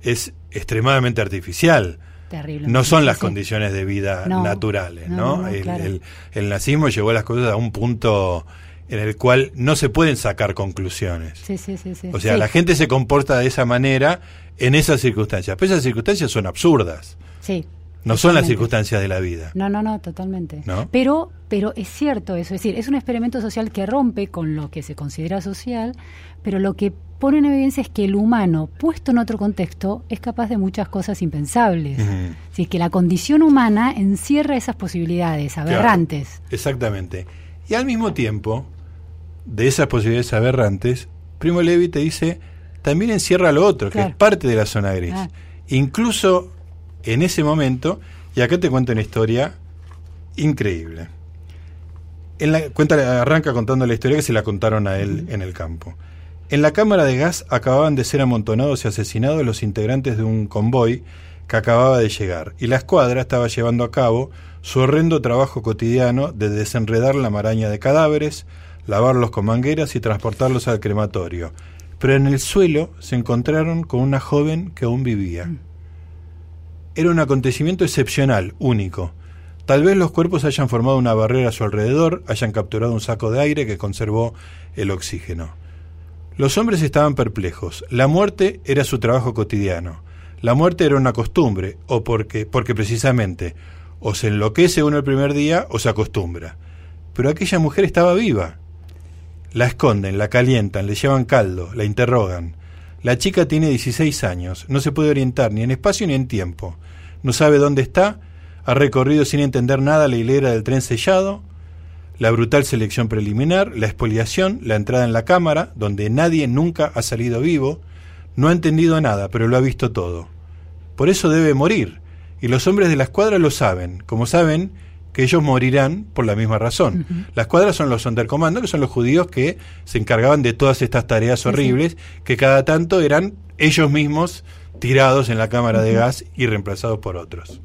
es extremadamente artificial. Terrible. No son las Sí. condiciones de vida No, naturales, no, ¿no? no, no, el, claro. el- el nazismo llevó las cosas a un punto en el cual no se pueden sacar conclusiones. Sí, sí, sí. O sea, la gente se comporta de esa manera en esas circunstancias. Pero esas circunstancias son absurdas. Sí. No son las circunstancias de la vida. No, no, no, totalmente. ¿No? Pero, pero es cierto eso, es decir, es un experimento social que rompe con lo que se considera social, pero lo que pone en evidencia es que el humano, puesto en otro contexto, es capaz de muchas cosas impensables. Es decir, que la condición humana encierra esas posibilidades aberrantes. Claro, exactamente. Y al mismo tiempo, de esas posibilidades aberrantes, Primo Levi te dice, también encierra lo otro, que es parte de la zona gris. Ah. Incluso en ese momento, y acá te cuento una historia increíble. En la, cuenta, arranca contando la historia que se la contaron a él en el campo. En la cámara de gas acababan de ser amontonados y asesinados los integrantes de un convoy que acababa de llegar, y la escuadra estaba llevando a cabo su horrendo trabajo cotidiano de desenredar la maraña de cadáveres, lavarlos con mangueras y transportarlos al crematorio. Pero en el suelo se encontraron con una joven que aún vivía. Era un acontecimiento excepcional, único. Tal vez los cuerpos hayan formado una barrera a su alrededor, hayan capturado un saco de aire que conservó el oxígeno. Los hombres estaban perplejos. La muerte era su trabajo cotidiano. La muerte era una costumbre, o porque, porque precisamente o se enloquece uno el primer día o se acostumbra. Pero aquella mujer estaba viva. La esconden, la calientan, le llevan caldo, la interrogan. La chica tiene 16 años, no se puede orientar ni en espacio ni en tiempo. No sabe dónde está, ha recorrido sin entender nada la hilera del tren sellado, la brutal selección preliminar, la expoliación, la entrada en la cámara, donde nadie nunca ha salido vivo, no ha entendido nada, pero lo ha visto todo. Por eso debe morir, y los hombres de la escuadra lo saben, como saben que ellos morirán por la misma razón. La escuadra son los Sonderkommando, que son los judíos que se encargaban de todas estas tareas horribles, que cada tanto eran ellos mismos tirados en la cámara de gas y reemplazados por otros.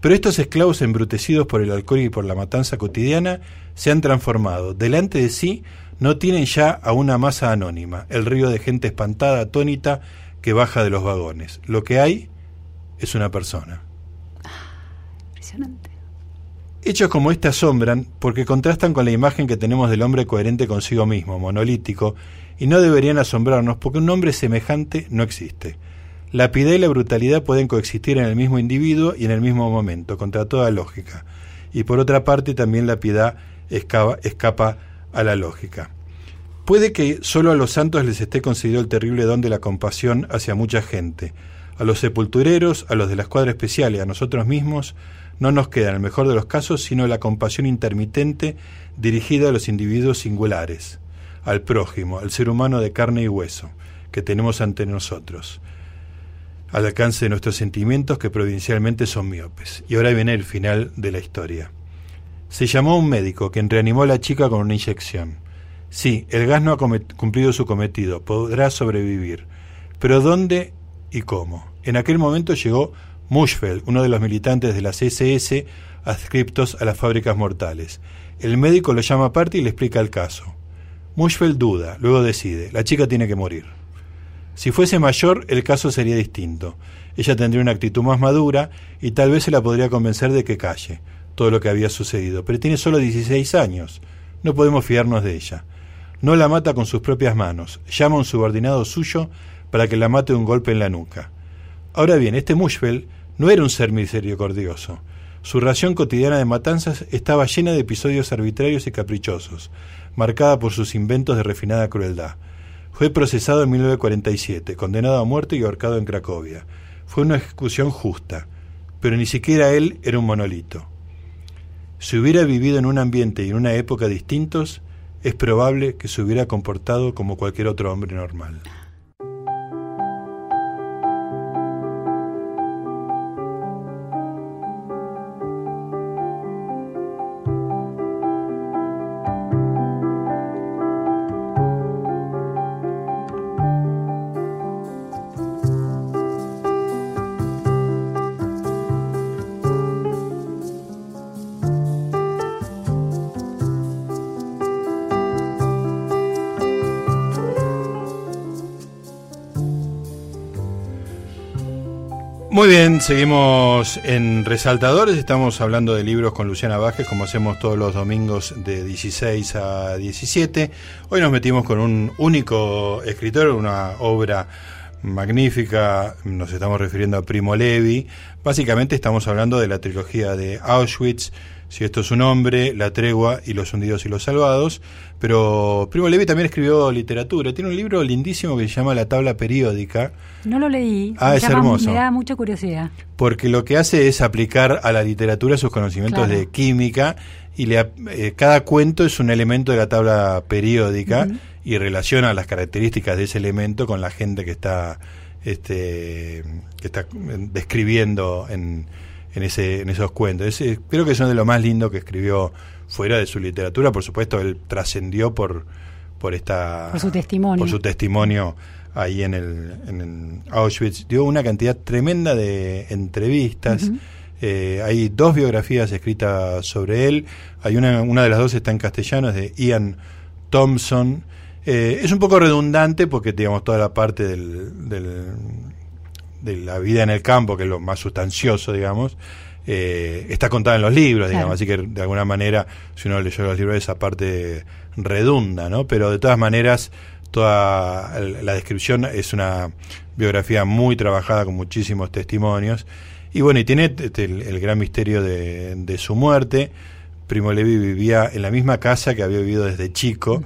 Pero estos esclavos embrutecidos por el alcohol y por la matanza cotidiana se han transformado delante de sí no tienen ya a una masa anónima, el río de gente espantada, atónita, que baja de los vagones. Lo que hay es una persona. Impresionante. Hechos como este asombran porque contrastan con la imagen que tenemos del hombre coherente consigo mismo, monolítico, y no deberían asombrarnos porque un hombre semejante no existe. La piedad y la brutalidad pueden coexistir en el mismo individuo y en el mismo momento, contra toda lógica. Y por otra parte también la piedad escapa, escapa a la lógica. Puede que solo a los santos les esté concedido el terrible don de la compasión hacia mucha gente. A los sepultureros, a los de la escuadra especial y a nosotros mismos, no nos queda en el mejor de los casos sino la compasión intermitente dirigida a los individuos singulares, al prójimo, al ser humano de carne y hueso, que tenemos ante nosotros, al alcance de nuestros sentimientos que provincialmente son miopes. Y ahora viene el final de la historia. Se llamó un médico, quien reanimó a la chica con una inyección. Sí, el gas no ha cumplido su cometido, podrá sobrevivir. Pero ¿dónde y cómo? En aquel momento llegó Mushfeld, uno de los militantes de las SS adscriptos a las fábricas mortales. El médico lo llama aparte y le explica el caso. Mushfeld duda, luego decide, la chica tiene que morir. Si fuese mayor, el caso sería distinto. Ella tendría una actitud más madura y tal vez se la podría convencer de que calle todo lo que había sucedido. Pero tiene solo 16 años. No podemos fiarnos de ella. No la mata con sus propias manos. Llama a un subordinado suyo para que la mate de un golpe en la nuca. Ahora bien, este Mushfeld no era un ser misericordioso. Su ración cotidiana de matanzas estaba llena de episodios arbitrarios y caprichosos, marcada por sus inventos de refinada crueldad. Fue procesado en 1947, condenado a muerte y ahorcado en Cracovia. Fue una ejecución justa, pero ni siquiera él era un monolito. Si hubiera vivido en un ambiente y en una época distintos, es probable que se hubiera comportado como cualquier otro hombre normal. Seguimos en Resaltadores, estamos hablando de libros con Luciana Vázquez, como hacemos todos los domingos de 16 a 17. Hoy nos metimos con un único escritor, una obra magnífica, nos estamos refiriendo a Primo Levi. Básicamente estamos hablando de la trilogía de Auschwitz, si esto es un hombre, La tregua y Los hundidos y los salvados. Pero Primo Levi también escribió literatura. Tiene un libro lindísimo que se llama La tabla periódica. No lo leí. Ah, es hermoso. Me da mucha curiosidad. Porque lo que hace es aplicar a la literatura sus conocimientos de química y le, eh, cada cuento es un elemento de la tabla periódica y relaciona las características de ese elemento con la gente que está, este, que está describiendo en en, ese, en esos cuentos. Ese, creo que es uno de lo más lindo que escribió fuera de su literatura. Por supuesto, él trascendió por, por esta... Por su testimonio. Por su testimonio ahí en el, en Auschwitz. Dio una cantidad tremenda de entrevistas. Eh, hay dos biografías escritas sobre él. Hay una, una de las dos está en castellano, es de Ian Thompson. Eh, es un poco redundante porque, digamos, toda la parte del, del de la vida en el campo, que es lo más sustancioso, digamos, eh, está contada en los libros, digamos, así que de alguna manera, si uno leyó los libros, esa parte redunda, ¿no? Pero de todas maneras, toda la descripción es una biografía muy trabajada con muchísimos testimonios. Y bueno, y tiene este, el, gran misterio de, de, su muerte. Primo Levi vivía en la misma casa que había vivido desde chico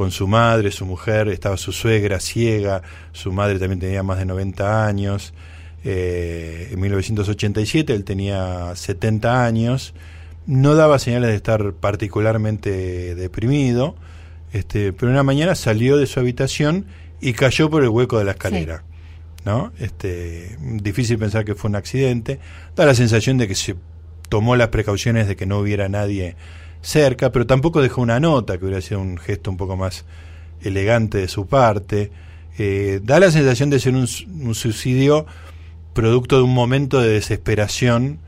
con su madre, su mujer, estaba su suegra ciega, su madre también tenía más de 90 años. Eh, en 1987 él tenía 70 años, no daba señales de estar particularmente deprimido, este, pero una mañana salió de su habitación y cayó por el hueco de la escalera. ¿no? Este, difícil pensar que fue un accidente. Da la sensación de que se tomó las precauciones de que no hubiera nadie cerca, pero tampoco dejó una nota, que hubiera sido un gesto un poco más elegante de su parte. Eh, da la sensación de ser un, suicidio producto de un momento de desesperación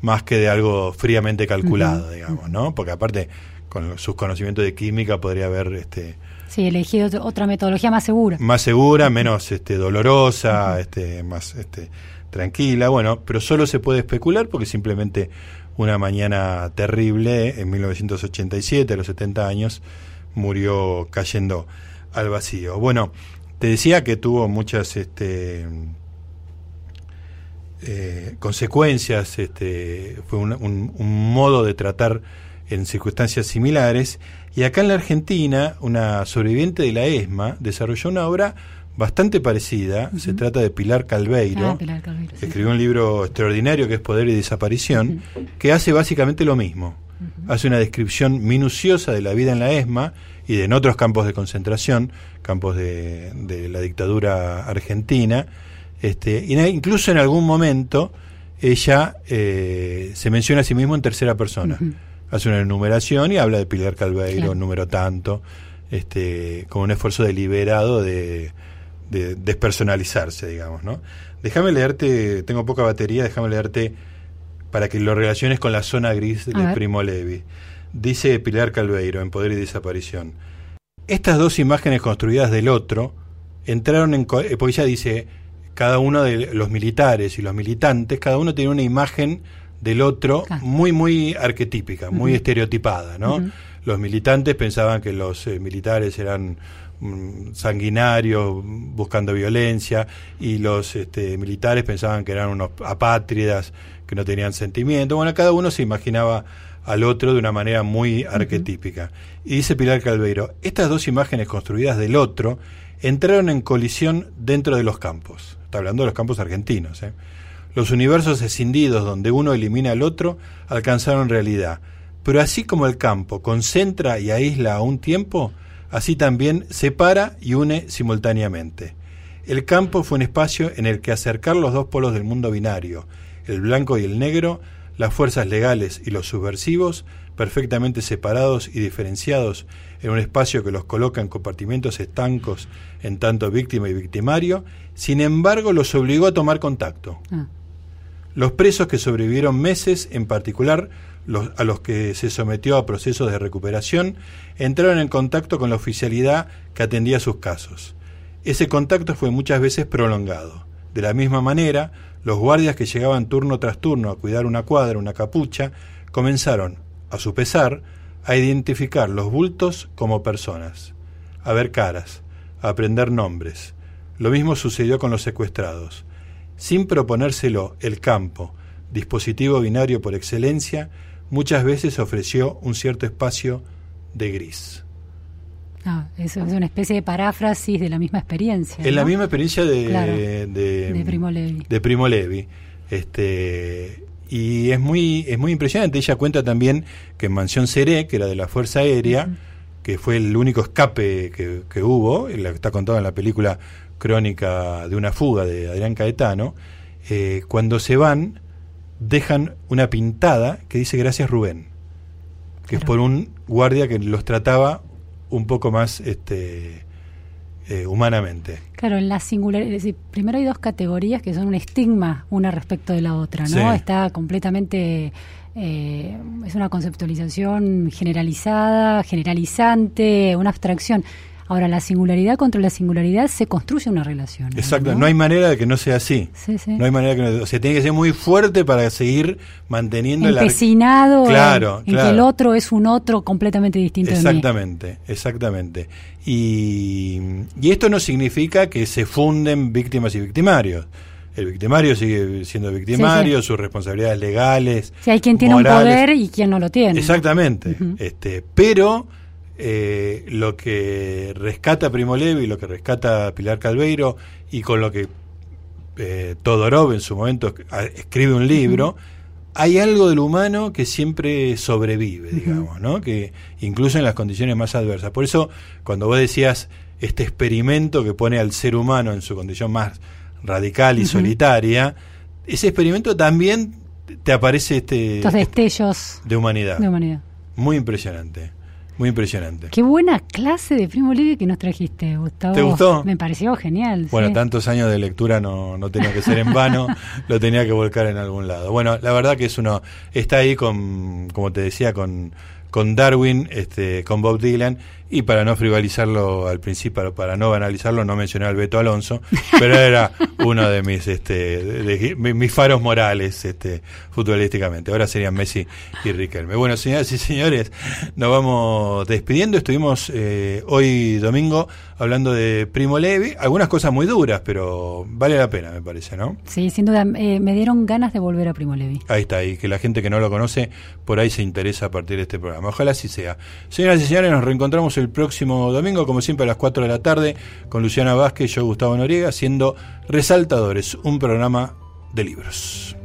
más que de algo fríamente calculado, digamos, ¿no? Porque aparte, con sus conocimientos de química podría haber este, Sí, elegido otra metodología más segura. Más segura, menos este, dolorosa, este, más este, tranquila. Bueno, pero solo se puede especular porque simplemente una mañana terrible, en 1987, a los 70 años, murió cayendo al vacío. Bueno, te decía que tuvo muchas este, eh, consecuencias, este, fue un, un modo de tratar en circunstancias similares y acá en la Argentina, una sobreviviente de la ESMA desarrolló una obra bastante parecida. Se trata de Pilar Calveiro. Ah, escribió un libro extraordinario que es Poder y Desaparición, que hace básicamente lo mismo. Hace una descripción minuciosa de la vida en la ESMA y de en otros campos de concentración, campos de, la dictadura argentina. Este, y incluso en algún momento ella eh, se menciona a sí misma en tercera persona hace una enumeración y habla de Pilar Calveiro, número tanto, este, como un esfuerzo deliberado de, despersonalizarse, digamos, ¿no? Déjame leerte, tengo poca batería, déjame leerte para que lo relaciones con la zona gris de Primo Levi. Dice Pilar Calveiro en Poder y Desaparición. Estas dos imágenes construidas del otro entraron en... Porque ella dice, cada uno de los militares y los militantes, cada uno tiene una imagen del otro muy, muy arquetípica, muy estereotipada, ¿no? Los militantes pensaban que los eh, militares eran sanguinarios, buscando violencia, y los este, militares pensaban que eran unos apátridas, que no tenían sentimiento. Bueno, cada uno se imaginaba al otro de una manera muy arquetípica. Y dice Pilar Calveiro, estas dos imágenes construidas del otro entraron en colisión dentro de los campos. Está hablando de los campos argentinos. ¿eh? Los universos escindidos donde uno elimina al otro alcanzaron realidad. Pero así como el campo concentra y aísla a un tiempo, así también separa y une simultáneamente. El campo fue un espacio en el que acercar los dos polos del mundo binario, el blanco y el negro, las fuerzas legales y los subversivos, perfectamente separados y diferenciados en un espacio que los coloca en compartimentos estancos en tanto víctima y victimario, sin embargo los obligó a tomar contacto. Ah. Los presos que sobrevivieron meses, en particular a los que se sometió a procesos de recuperación, entraron en contacto con la oficialidad que atendía sus casos. Ese contacto fue muchas veces prolongado. De la misma manera, los guardias que llegaban turno tras turno a cuidar una cuadra, una capucha, comenzaron, a su pesar, a identificar los bultos como personas, a ver caras, a aprender nombres. Lo mismo sucedió con los secuestrados. Sin proponérselo, el campo, dispositivo binario por excelencia, muchas veces ofreció un cierto espacio de gris. Ah, eso es una especie de paráfrasis de la misma experiencia. Es la misma experiencia de, de, Primo Levi. De Primo Levi. Este, y es muy, es muy impresionante. Ella cuenta también que en Mansión Seré, que era de la Fuerza Aérea, que fue el único escape que, que hubo, la que está contado en la película crónica de una fuga de Adrián Caetano, eh, cuando se van dejan una pintada que dice gracias Rubén, que es por un guardia que los trataba un poco más este, eh, humanamente. Claro, en la singularidad, primero hay dos categorías que son un estigma una respecto de la otra, ¿no? Está completamente eh, es una conceptualización generalizada, generalizante, una abstracción. Ahora, la singularidad contra la singularidad se construye una relación. Exacto, no, hay manera de que no sea así. No hay manera que no, o sea, tiene que ser muy fuerte para seguir manteniendo Empecinado el claro, en, que el otro es un otro completamente distinto exactamente, de mí. Exactamente, Y, y esto no significa que se funden víctimas y victimarios el victimario sigue siendo victimario, sus responsabilidades legales. Si hay quien tiene un poder y quien no lo tiene. Exactamente. este, pero eh, lo que rescata Primo Levi, lo que rescata Pilar Calveiro y con lo que eh, Todorov en su momento escribe un libro, hay algo del humano que siempre sobrevive, digamos, ¿no? Que incluso en las condiciones más adversas. Por eso, cuando vos decías este experimento que pone al ser humano en su condición más radical y solitaria, ese experimento también te aparece este... Estos destellos de humanidad. De humanidad. Muy impresionante. Muy impresionante. Qué buena clase de Primo Levi que nos trajiste, Gustavo. ¿Te gustó? Me pareció genial. Bueno, tantos años de lectura no, no tenía que ser en vano, lo tenía que volcar en algún lado. Bueno, la verdad que es uno, está ahí con, como te decía, con, con Darwin, este, con Bob Dylan, y para no frivolizarlo al principio, para no banalizarlo, no mencioné al Beto Alonso, pero era uno de mis este de, mis faros morales este futbolísticamente. Ahora serían Messi y Riquelme. Bueno, señoras y señores, nos vamos despidiendo. Estuvimos eh, hoy domingo hablando de Primo Levi, algunas cosas muy duras, pero vale la pena, me parece, ¿no? Sí, sin duda, eh, me dieron ganas de volver a Primo Levi. Ahí está, y que la gente que no lo conoce por ahí se interesa a partir de este programa. Ojalá así sea. Señoras y señores, nos reencontramos el próximo domingo, como siempre, a las 4 de la tarde, con Luciana Vázquez y yo, Gustavo Noriega, haciendo Resaltadores, un programa de libros.